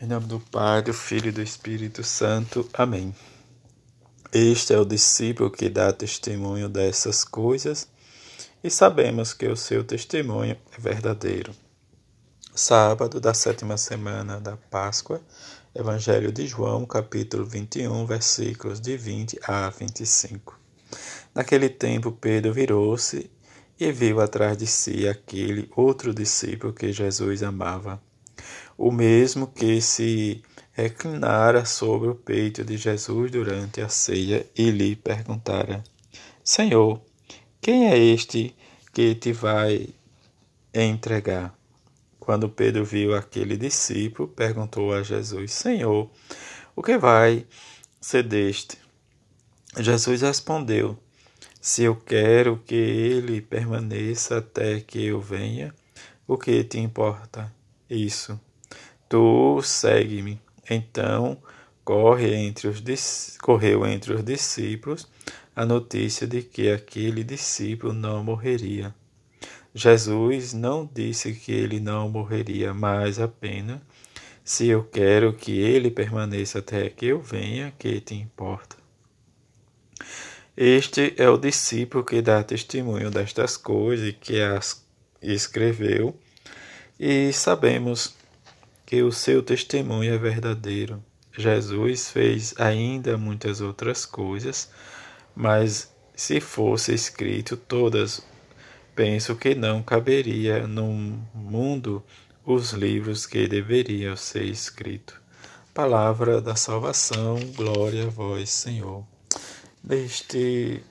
Em nome do Pai, do Filho e do Espírito Santo. Amém. Este é o discípulo que dá testemunho dessas coisas e sabemos que o seu testemunho é verdadeiro. Sábado da sétima semana da Páscoa, Evangelho de João, capítulo 21, versículos de 20 a 25. Naquele tempo, Pedro virou-se e viu atrás de si aquele outro discípulo que Jesus amava o mesmo que se reclinara sobre o peito de Jesus durante a ceia e lhe perguntara: Senhor, quem é este que te vai entregar? Quando Pedro viu aquele discípulo, perguntou a Jesus: Senhor, o que vai ser deste? Jesus respondeu: Se eu quero que ele permaneça até que eu venha, o que te importa isso? Tu segue-me. Então corre entre os, correu entre os discípulos a notícia de que aquele discípulo não morreria. Jesus não disse que ele não morreria, mas apenas se eu quero que ele permaneça até que eu venha, que te importa. Este é o discípulo que dá testemunho destas coisas e que as escreveu, e sabemos que o seu testemunho é verdadeiro. Jesus fez ainda muitas outras coisas, mas se fosse escrito todas, penso que não caberia no mundo os livros que deveriam ser escritos. Palavra da salvação, glória a vós, Senhor. Neste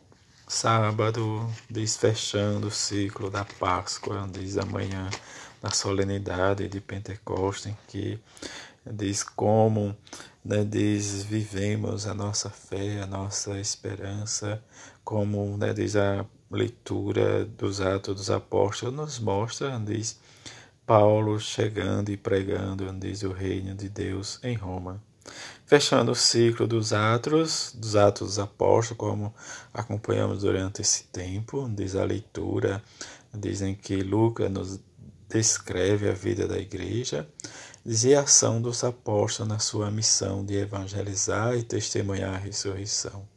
sábado, desfechando o ciclo da Páscoa, diz amanhã na solenidade de Pentecostes, que diz como né, diz vivemos a nossa fé, a nossa esperança, como né, diz a leitura dos Atos dos Apóstolos nos mostra, diz Paulo chegando e pregando, diz o reino de Deus em Roma. Fechando o ciclo dos Atos, dos Atos dos Apóstolos, como acompanhamos durante esse tempo, diz a leitura, dizem que Lucas nos descreve a vida da igreja, dizia a ação dos apóstolos na sua missão de evangelizar e testemunhar a ressurreição.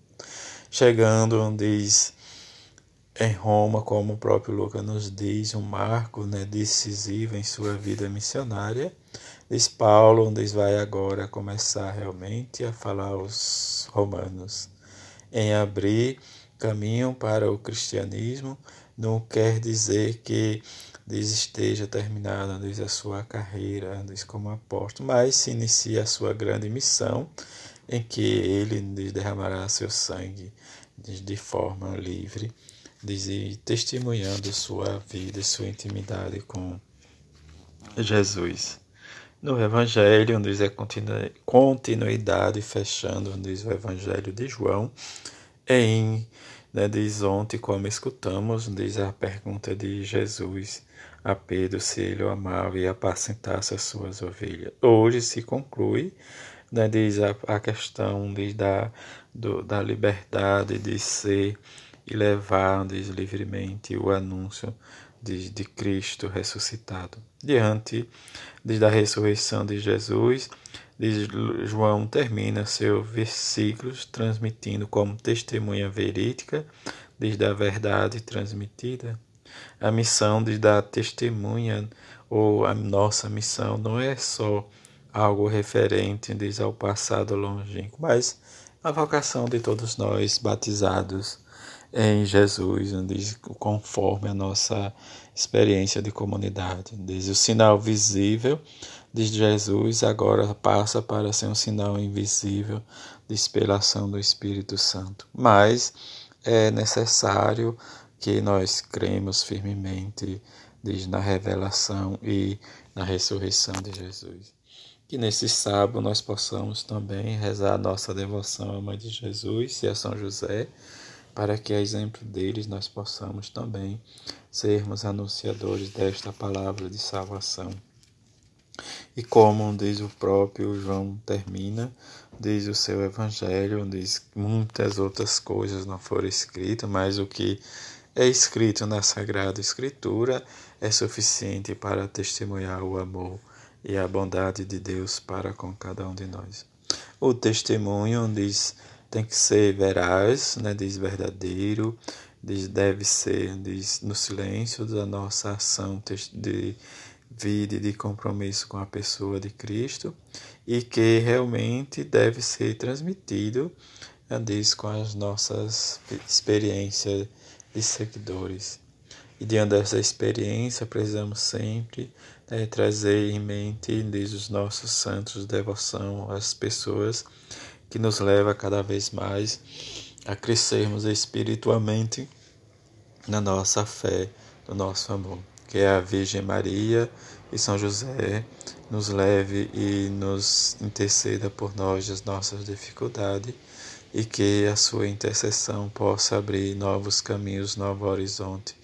Chegando, diz, em Roma, como o próprio Lucas nos diz, um marco né, decisivo em sua vida missionária, diz Paulo, diz, vai agora começar realmente a falar aos romanos, em abrir caminho para o cristianismo, não quer dizer que diz esteja terminada diz a sua carreira diz como apóstolo mas se inicia a sua grande missão em que ele diz, derramará seu sangue diz, de forma livre diz, testemunhando sua vida e sua intimidade com Jesus. No Evangelho diz a continuidade fechando diz o Evangelho de João em né, diz ontem como escutamos diz a pergunta de Jesus a Pedro se ele o amava e apacentasse as suas ovelhas. Hoje se conclui, né, diz a, a questão diz, da, do, da liberdade de ser e levar diz, livremente o anúncio diz, de Cristo ressuscitado. Diante da ressurreição de Jesus, diz, João termina seus versículos transmitindo como testemunha verídica diz, da verdade transmitida a missão de dar testemunha, ou a nossa missão, não é só algo referente diz, ao passado longínquo, mas a vocação de todos nós batizados em Jesus, diz, conforme a nossa experiência de comunidade. Diz o sinal visível de Jesus agora passa para ser um sinal invisível de inspiração do Espírito Santo. Mas é necessário que nós cremos firmemente diz, na revelação e na ressurreição de Jesus. Que nesse sábado nós possamos também rezar a nossa devoção à Mãe de Jesus e a São José, para que, a exemplo deles, nós possamos também sermos anunciadores desta palavra de salvação. E como diz o próprio João termina, diz o seu evangelho, diz muitas outras coisas não foram escritas, mas o que é escrito na Sagrada Escritura é suficiente para testemunhar o amor e a bondade de Deus para com cada um de nós. O testemunho diz tem que ser veraz, né, diz verdadeiro, diz deve ser diz, no silêncio da nossa ação de vida e de compromisso com a pessoa de Cristo e que realmente deve ser transmitido né, diz com as nossas experiências de seguidores. E diante dessa experiência, precisamos sempre né, trazer em mente, diz os nossos santos, devoção às pessoas que nos leva cada vez mais a crescermos espiritualmente na nossa fé, no nosso amor. Que a Virgem Maria e São José nos leve e nos interceda por nós as nossas dificuldades e que a sua intercessão possa abrir novos caminhos, novo horizonte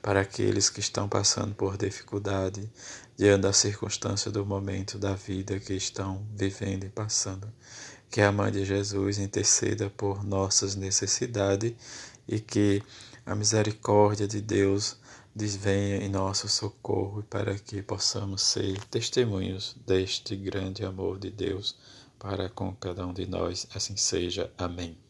para aqueles que estão passando por dificuldade diante da circunstância do momento da vida que estão vivendo e passando. Que a Mãe de Jesus interceda por nossas necessidades e que a misericórdia de Deus desvenha em nosso socorro para que possamos ser testemunhos deste grande amor de Deus para com cada um de nós. Assim seja. Amém.